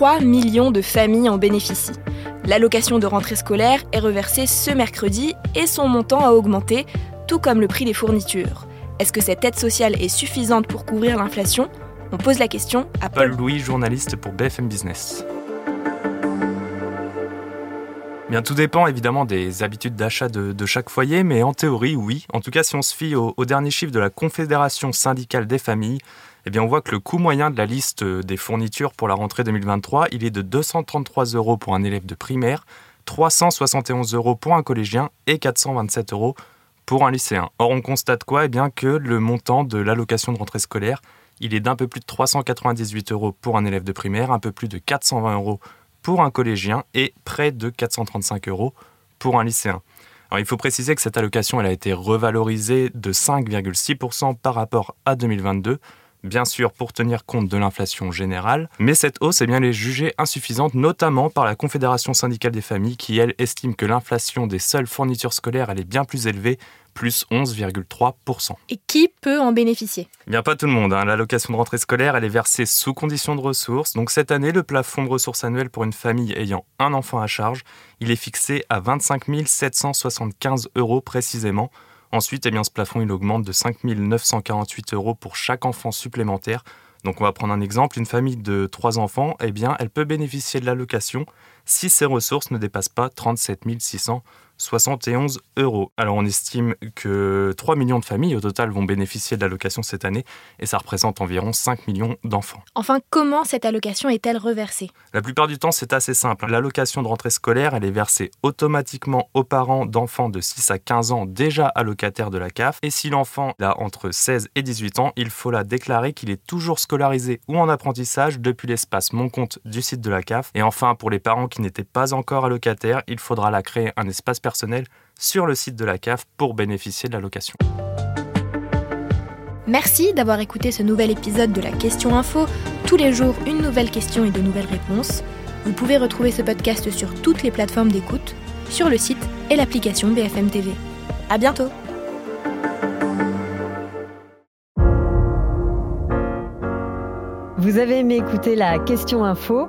3 millions de familles en bénéficient. L'allocation de rentrée scolaire est reversée ce mercredi et son montant a augmenté, tout comme le prix des fournitures. Est-ce que cette aide sociale est suffisante pour couvrir l'inflation? On pose la question à Paul Louis, journaliste pour BFM Business. Bien, tout dépend évidemment des habitudes d'achat de, chaque foyer, mais en théorie, oui. En tout cas, si on se fie au, dernier chiffre de la Confédération syndicale des familles, eh on voit que le coût moyen de la liste des fournitures pour la rentrée 2023, il est de 233 euros pour un élève de primaire, 371 euros pour un collégien et 427 euros pour un lycéen. Or, on constate quoi? Eh bien, que le montant de l'allocation de rentrée scolaire, il est d'un peu plus de 398 euros pour un élève de primaire, un peu plus de 420 euros pour un collégien et près de 435 euros pour un lycéen. Il faut préciser que cette allocation elle a été revalorisée de 5,6% par rapport à 2022, bien sûr pour tenir compte de l'inflation générale, mais cette hausse est bien les jugée insuffisante, notamment par la Confédération syndicale des familles qui, elle, estime que l'inflation des seules fournitures scolaires elle est bien plus élevée plus 11,3%. Et qui peut en bénéficier? Eh Bien pas tout le monde. Hein. L'allocation de rentrée scolaire, elle est versée sous condition de ressources. Donc cette année, le plafond de ressources annuelles pour une famille ayant un enfant à charge, il est fixé à 25 775 euros précisément. Ensuite, eh bien, ce plafond, il augmente de 5 948 euros pour chaque enfant supplémentaire. Donc on va prendre un exemple, une famille de trois enfants, eh bien, elle peut bénéficier de l'allocation si ses ressources ne dépassent pas 37 600 71 euros. Alors on estime que 3 millions de familles au total vont bénéficier de l'allocation cette année et ça représente environ 5 millions d'enfants. Enfin, comment cette allocation est-elle reversée? La plupart du temps, c'est assez simple. L'allocation de rentrée scolaire, elle est versée automatiquement aux parents d'enfants de 6 à 15 ans déjà allocataires de la CAF et si l'enfant a entre 16 et 18 ans, il faut la déclarer qu'il est toujours scolarisé ou en apprentissage depuis l'espace Mon compte du site de la CAF. Et enfin, pour les parents qui n'étaient pas encore allocataires, il faudra la créer un espace personnel sur le site de la CAF pour bénéficier de la location. Merci d'avoir écouté ce nouvel épisode de la Question Info. Tous les jours, une nouvelle question et de nouvelles réponses. Vous pouvez retrouver ce podcast sur toutes les plateformes d'écoute, sur le site et l'application BFM TV. À bientôt! Vous avez aimé écouter la Question Info?